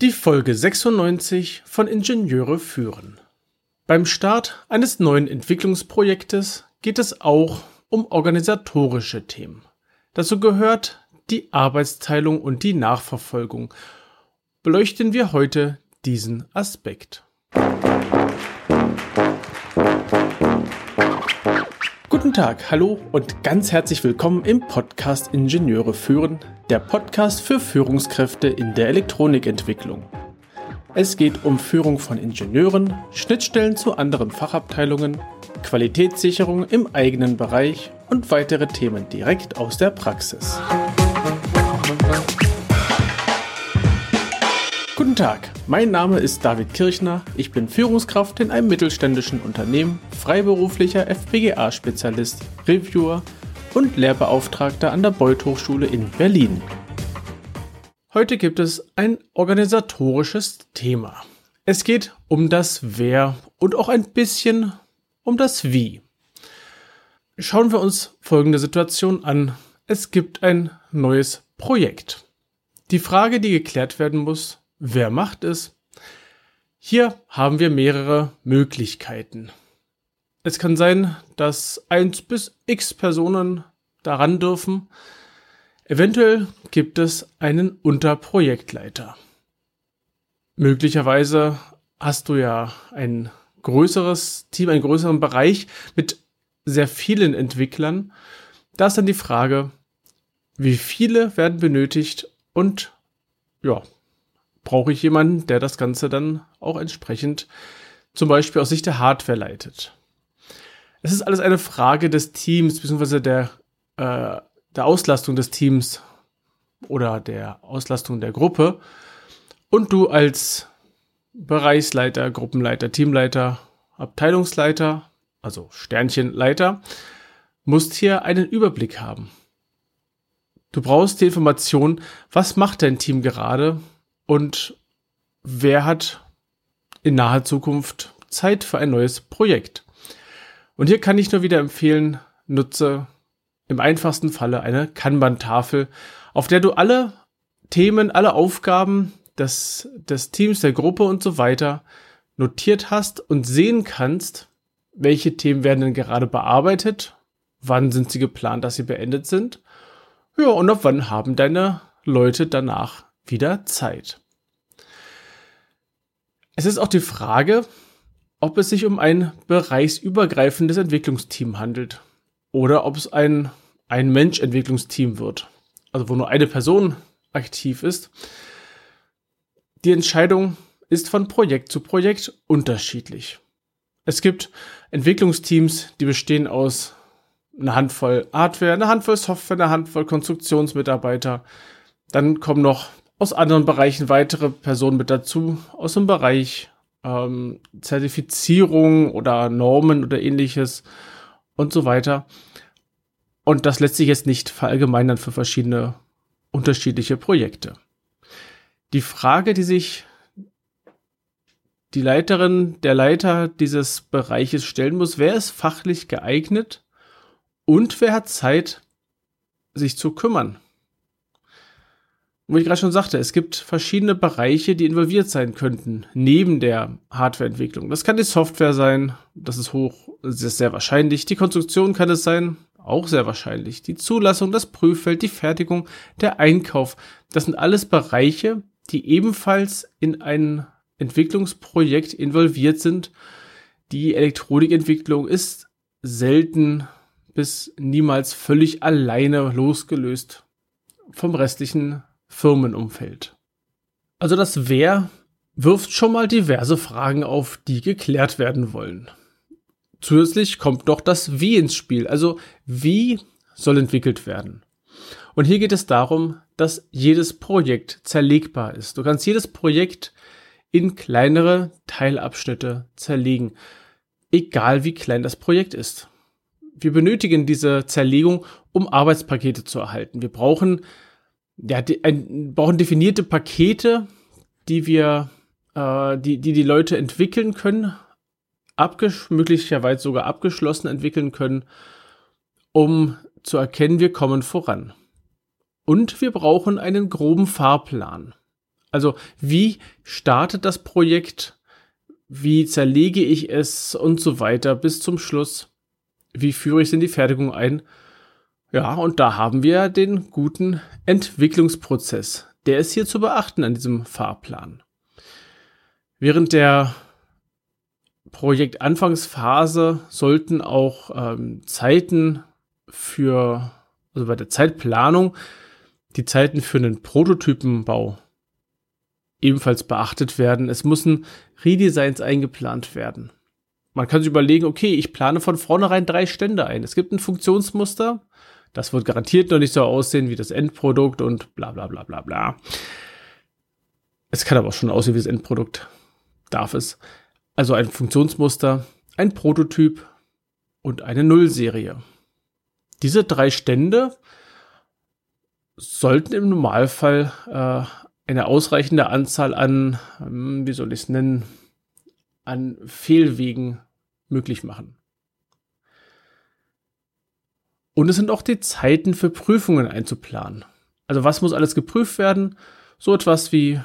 Die Folge 96 von Ingenieure führen. Beim Start eines neuen Entwicklungsprojektes geht es auch um organisatorische Themen. Dazu gehört die Arbeitsteilung und die Nachverfolgung. Beleuchten wir heute diesen Aspekt. Guten Tag, hallo und ganz herzlich willkommen im Podcast Ingenieure führen, der Podcast für Führungskräfte in der Elektronikentwicklung. Es geht um Führung von Ingenieuren, Schnittstellen zu anderen Fachabteilungen, Qualitätssicherung im eigenen Bereich und weitere Themen direkt aus der Praxis. Guten Tag, mein Name ist David Kirchner, ich bin Führungskraft in einem mittelständischen Unternehmen, freiberuflicher FPGA-Spezialist, Reviewer und Lehrbeauftragter an der Beuth Hochschule in Berlin. Heute gibt es ein organisatorisches Thema. Es geht um das Wer und auch ein bisschen um das Wie. Schauen wir uns folgende Situation an. Es gibt ein neues Projekt. Die Frage, die geklärt werden muss, Wer macht es? Hier haben wir mehrere Möglichkeiten. Es kann sein, dass 1 bis x Personen daran dürfen. Eventuell gibt es einen Unterprojektleiter. Möglicherweise hast du ja ein größeres Team, einen größeren Bereich mit sehr vielen Entwicklern. Da ist dann die Frage, wie viele werden benötigt und ja, brauche ich jemanden, der das Ganze dann auch entsprechend zum Beispiel aus Sicht der Hardware leitet. Es ist alles eine Frage des Teams, beziehungsweise der, äh, der Auslastung des Teams oder der Auslastung der Gruppe. Und du als Bereichsleiter, Gruppenleiter, Teamleiter, Abteilungsleiter, also Sternchenleiter, musst hier einen Überblick haben. Du brauchst die Information, was macht dein Team gerade und wer hat in naher Zukunft Zeit für ein neues Projekt. Und hier kann ich nur wieder empfehlen, nutze im einfachsten Falle eine Kanban-Tafel, auf der du alle Themen, alle Aufgaben des, des Teams, der Gruppe und so weiter notiert hast und sehen kannst, welche Themen werden denn gerade bearbeitet, wann sind sie geplant, dass sie beendet sind, ja, und auf wann haben deine Leute danach wieder Zeit. Es ist auch die Frage, ob es sich um ein bereichsübergreifendes Entwicklungsteam handelt oder ob es ein ein Mensch-Entwicklungsteam wird, also wo nur eine Person aktiv ist. Die Entscheidung ist von Projekt zu Projekt unterschiedlich. Es gibt Entwicklungsteams, die bestehen aus einer Handvoll Hardware, einer Handvoll Software, einer Handvoll Konstruktionsmitarbeiter. Dann kommen noch aus anderen Bereichen weitere Personen mit dazu, aus dem Bereich ähm, Zertifizierung oder Normen oder ähnliches und so weiter. Und das lässt sich jetzt nicht verallgemeinern für verschiedene unterschiedliche Projekte. Die Frage, die sich die Leiterin, der Leiter dieses Bereiches stellen muss, wer ist fachlich geeignet und wer hat Zeit, sich zu kümmern wo ich gerade schon sagte, es gibt verschiedene Bereiche, die involviert sein könnten, neben der Hardwareentwicklung. Das kann die Software sein, das ist hoch, das ist sehr wahrscheinlich. Die Konstruktion kann es sein, auch sehr wahrscheinlich. Die Zulassung, das Prüffeld, die Fertigung, der Einkauf, das sind alles Bereiche, die ebenfalls in ein Entwicklungsprojekt involviert sind. Die Elektronikentwicklung ist selten bis niemals völlig alleine losgelöst vom restlichen Firmenumfeld. Also das Wer wirft schon mal diverse Fragen auf, die geklärt werden wollen. Zusätzlich kommt noch das Wie ins Spiel, also wie soll entwickelt werden. Und hier geht es darum, dass jedes Projekt zerlegbar ist. Du kannst jedes Projekt in kleinere Teilabschnitte zerlegen, egal wie klein das Projekt ist. Wir benötigen diese Zerlegung, um Arbeitspakete zu erhalten. Wir brauchen ja, die, ein, brauchen definierte Pakete, die wir, äh, die, die die Leute entwickeln können, abgesch möglicherweise sogar abgeschlossen entwickeln können, um zu erkennen, wir kommen voran. Und wir brauchen einen groben Fahrplan. Also wie startet das Projekt? Wie zerlege ich es und so weiter bis zum Schluss? Wie führe ich es in die Fertigung ein? Ja, und da haben wir den guten Entwicklungsprozess. Der ist hier zu beachten an diesem Fahrplan. Während der Projektanfangsphase sollten auch ähm, Zeiten für, also bei der Zeitplanung, die Zeiten für einen Prototypenbau ebenfalls beachtet werden. Es müssen Redesigns eingeplant werden. Man kann sich überlegen, okay, ich plane von vornherein drei Stände ein. Es gibt ein Funktionsmuster, das wird garantiert noch nicht so aussehen wie das Endprodukt und bla bla bla bla bla. Es kann aber auch schon aussehen wie das Endprodukt. Darf es. Also ein Funktionsmuster, ein Prototyp und eine Nullserie. Diese drei Stände sollten im Normalfall äh, eine ausreichende Anzahl an, ähm, wie soll ich es nennen, an Fehlwegen möglich machen. Und es sind auch die Zeiten für Prüfungen einzuplanen. Also was muss alles geprüft werden? So etwas wie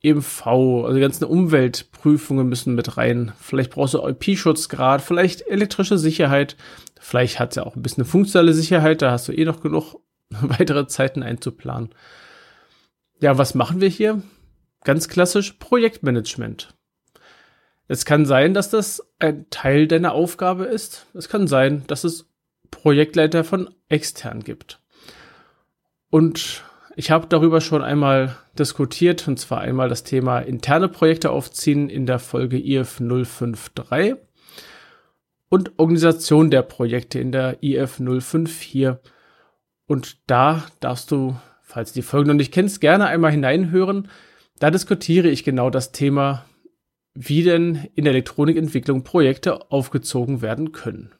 EMV, also die ganzen Umweltprüfungen müssen mit rein. Vielleicht brauchst du IP-Schutzgrad, vielleicht elektrische Sicherheit. Vielleicht hat es ja auch ein bisschen funktionale Sicherheit, da hast du eh noch genug weitere Zeiten einzuplanen. Ja, was machen wir hier? Ganz klassisch Projektmanagement. Es kann sein, dass das ein Teil deiner Aufgabe ist. Es kann sein, dass es Projektleiter von extern gibt. Und ich habe darüber schon einmal diskutiert, und zwar einmal das Thema interne Projekte aufziehen in der Folge IF 053 und Organisation der Projekte in der IF 054. Und da darfst du, falls du die Folge noch nicht kennst, gerne einmal hineinhören. Da diskutiere ich genau das Thema, wie denn in der Elektronikentwicklung Projekte aufgezogen werden können.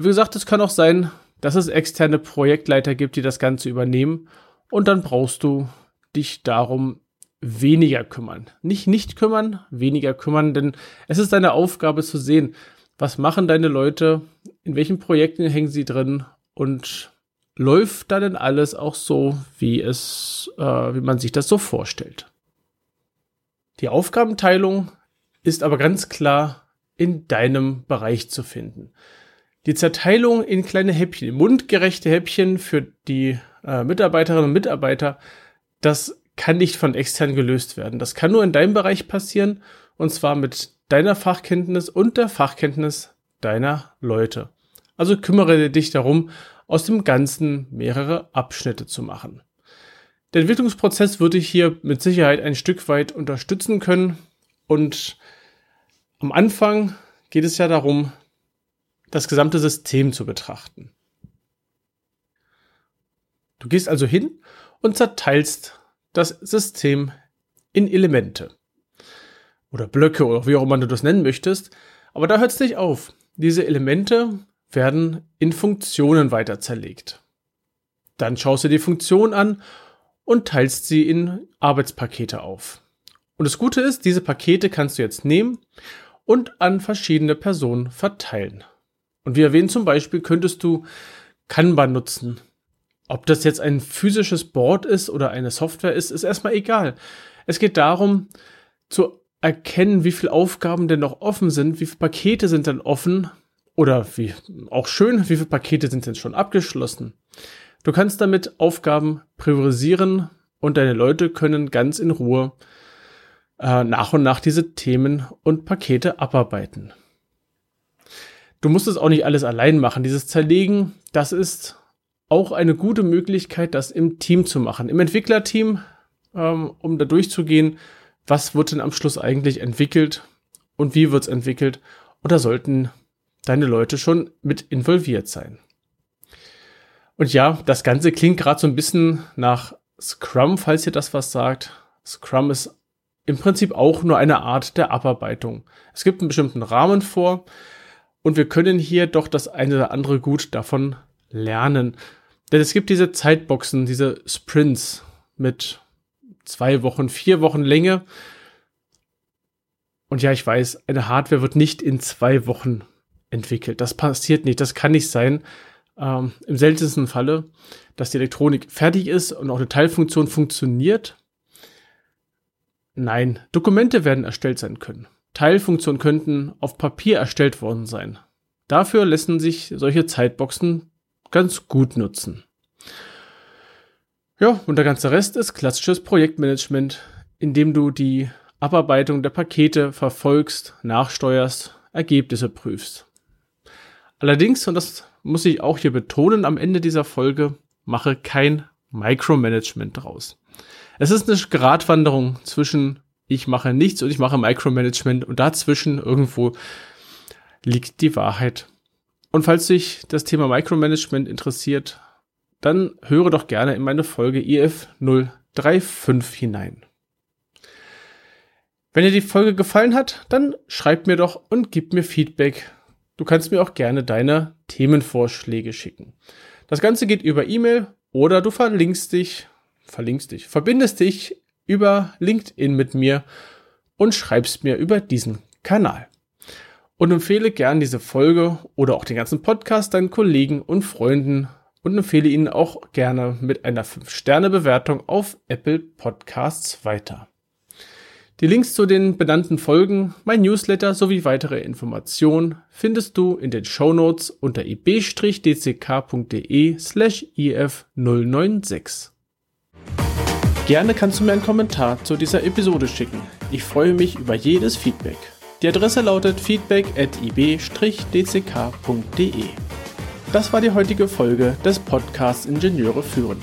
Wie gesagt, es kann auch sein, dass es externe Projektleiter gibt, die das Ganze übernehmen und dann brauchst du dich darum weniger kümmern. Nicht nicht kümmern, weniger kümmern, denn es ist deine Aufgabe zu sehen, was machen deine Leute, in welchen Projekten hängen sie drin und läuft da denn alles auch so, wie es, äh, wie man sich das so vorstellt. Die Aufgabenteilung ist aber ganz klar in deinem Bereich zu finden. Die Zerteilung in kleine Häppchen, mundgerechte Häppchen für die äh, Mitarbeiterinnen und Mitarbeiter, das kann nicht von extern gelöst werden. Das kann nur in deinem Bereich passieren und zwar mit deiner Fachkenntnis und der Fachkenntnis deiner Leute. Also kümmere dich darum, aus dem Ganzen mehrere Abschnitte zu machen. Der Entwicklungsprozess würde ich hier mit Sicherheit ein Stück weit unterstützen können und am Anfang geht es ja darum, das gesamte System zu betrachten. Du gehst also hin und zerteilst das System in Elemente oder Blöcke oder wie auch immer du das nennen möchtest. Aber da hört es nicht auf. Diese Elemente werden in Funktionen weiter zerlegt. Dann schaust du die Funktion an und teilst sie in Arbeitspakete auf. Und das Gute ist, diese Pakete kannst du jetzt nehmen und an verschiedene Personen verteilen. Und wie erwähnt zum Beispiel könntest du Kanban nutzen. Ob das jetzt ein physisches Board ist oder eine Software ist, ist erstmal egal. Es geht darum, zu erkennen, wie viele Aufgaben denn noch offen sind, wie viele Pakete sind denn offen oder wie auch schön, wie viele Pakete sind denn schon abgeschlossen. Du kannst damit Aufgaben priorisieren und deine Leute können ganz in Ruhe äh, nach und nach diese Themen und Pakete abarbeiten. Du musst es auch nicht alles allein machen. Dieses Zerlegen, das ist auch eine gute Möglichkeit, das im Team zu machen. Im Entwicklerteam, ähm, um da durchzugehen, was wird denn am Schluss eigentlich entwickelt und wie wird es entwickelt. Da sollten deine Leute schon mit involviert sein. Und ja, das Ganze klingt gerade so ein bisschen nach Scrum, falls ihr das was sagt. Scrum ist im Prinzip auch nur eine Art der Abarbeitung. Es gibt einen bestimmten Rahmen vor, und wir können hier doch das eine oder andere gut davon lernen. Denn es gibt diese Zeitboxen, diese Sprints mit zwei Wochen, vier Wochen Länge. Und ja, ich weiß, eine Hardware wird nicht in zwei Wochen entwickelt. Das passiert nicht. Das kann nicht sein. Ähm, Im seltensten Falle, dass die Elektronik fertig ist und auch eine Teilfunktion funktioniert. Nein, Dokumente werden erstellt sein können. Teilfunktionen könnten auf Papier erstellt worden sein. Dafür lassen sich solche Zeitboxen ganz gut nutzen. Ja, und der ganze Rest ist klassisches Projektmanagement, in dem du die Abarbeitung der Pakete verfolgst, nachsteuerst, Ergebnisse prüfst. Allerdings, und das muss ich auch hier betonen am Ende dieser Folge, mache kein Micromanagement draus. Es ist eine Gratwanderung zwischen ich mache nichts und ich mache Micromanagement und dazwischen irgendwo liegt die Wahrheit. Und falls dich das Thema Micromanagement interessiert, dann höre doch gerne in meine Folge IF 035 hinein. Wenn dir die Folge gefallen hat, dann schreib mir doch und gib mir Feedback. Du kannst mir auch gerne deine Themenvorschläge schicken. Das Ganze geht über E-Mail oder du verlinkst dich, verlinkst dich, verbindest dich über LinkedIn mit mir und schreibst mir über diesen Kanal. Und empfehle gern diese Folge oder auch den ganzen Podcast deinen Kollegen und Freunden und empfehle ihnen auch gerne mit einer 5-Sterne-Bewertung auf Apple Podcasts weiter. Die Links zu den benannten Folgen, mein Newsletter sowie weitere Informationen findest du in den Show Notes unter ib-dck.de slash if096. Gerne kannst du mir einen Kommentar zu dieser Episode schicken. Ich freue mich über jedes Feedback. Die Adresse lautet feedback at ib-dck.de. Das war die heutige Folge des Podcasts Ingenieure führen.